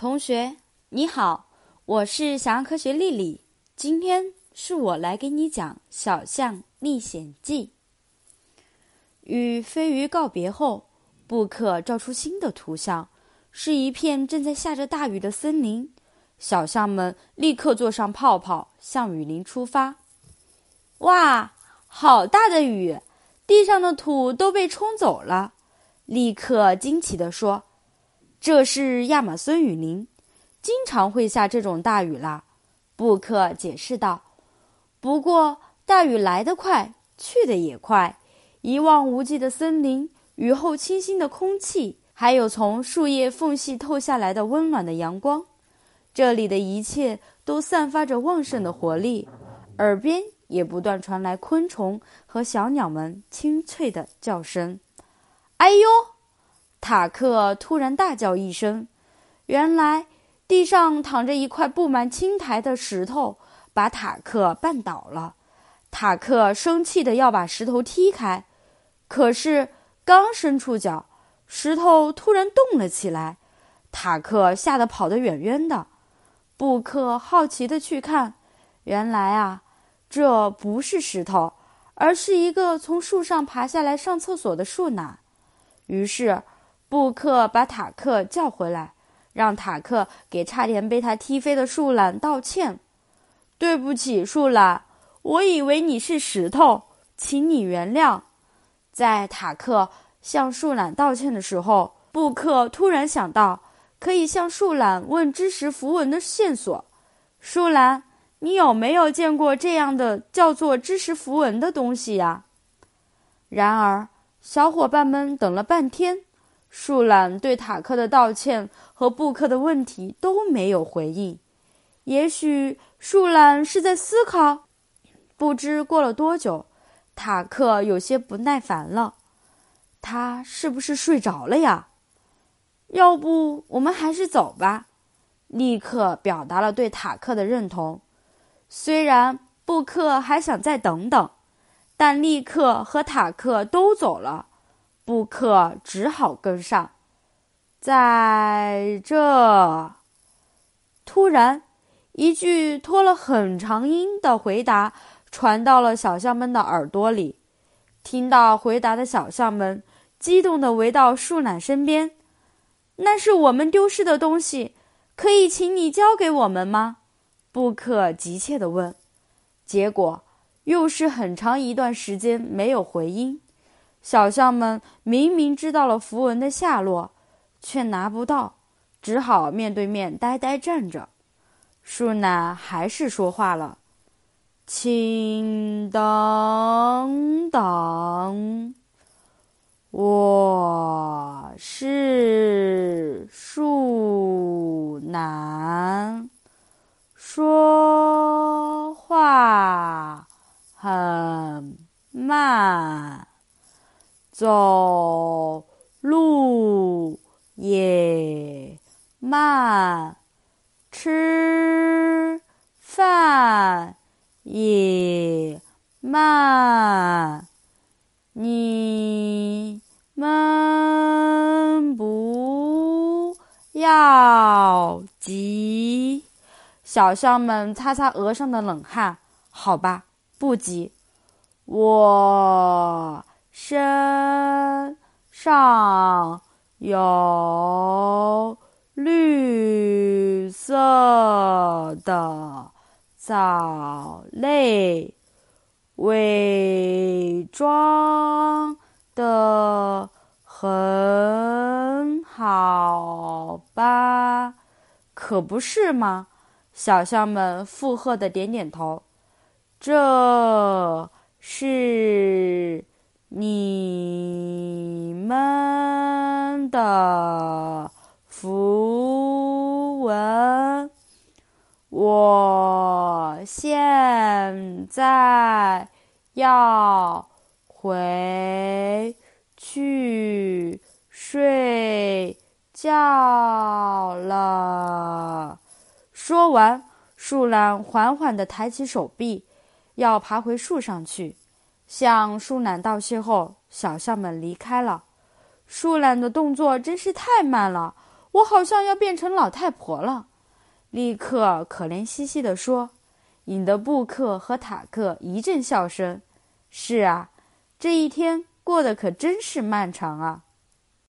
同学你好，我是小羊科学丽丽。今天是我来给你讲《小象历险记》。与飞鱼告别后，布克照出新的图像，是一片正在下着大雨的森林。小象们立刻坐上泡泡，向雨林出发。哇，好大的雨！地上的土都被冲走了。立刻惊奇地说。这是亚马孙雨林，经常会下这种大雨啦。布克解释道。不过，大雨来得快，去得也快。一望无际的森林，雨后清新的空气，还有从树叶缝隙透下来的温暖的阳光，这里的一切都散发着旺盛的活力。耳边也不断传来昆虫和小鸟们清脆的叫声。哎呦！塔克突然大叫一声，原来地上躺着一块布满青苔的石头，把塔克绊倒了。塔克生气的要把石头踢开，可是刚伸出脚，石头突然动了起来。塔克吓得跑得远远的。布克好奇的去看，原来啊，这不是石头，而是一个从树上爬下来上厕所的树懒。于是。布克把塔克叫回来，让塔克给差点被他踢飞的树懒道歉。对不起，树懒，我以为你是石头，请你原谅。在塔克向树懒道歉的时候，布克突然想到可以向树懒问知识符文的线索。树懒，你有没有见过这样的叫做知识符文的东西呀？然而，小伙伴们等了半天。树懒对塔克的道歉和布克的问题都没有回应。也许树懒是在思考。不知过了多久，塔克有些不耐烦了。他是不是睡着了呀？要不我们还是走吧。立刻表达了对塔克的认同。虽然布克还想再等等，但立刻和塔克都走了。布克只好跟上。在这，突然，一句拖了很长音的回答传到了小象们的耳朵里。听到回答的小象们激动地围到树懒身边。那是我们丢失的东西，可以请你交给我们吗？布克急切地问。结果又是很长一段时间没有回音。小象们明明知道了符文的下落，却拿不到，只好面对面呆呆站着。树懒还是说话了：“请等等，我是树懒，说话很慢。”走路也慢，吃饭也慢。你们不要急，小象们擦擦额上的冷汗。好吧，不急，我。身上有绿色的藻类，伪装的很好吧？可不是吗？小象们附和的点点头。这是。你们的符文，我现在要回去睡觉了。说完，树懒缓缓地抬起手臂，要爬回树上去。向树懒道谢后，小象们离开了。树懒的动作真是太慢了，我好像要变成老太婆了。”立刻可怜兮兮地说，引得布克和塔克一阵笑声。是啊，这一天过得可真是漫长啊！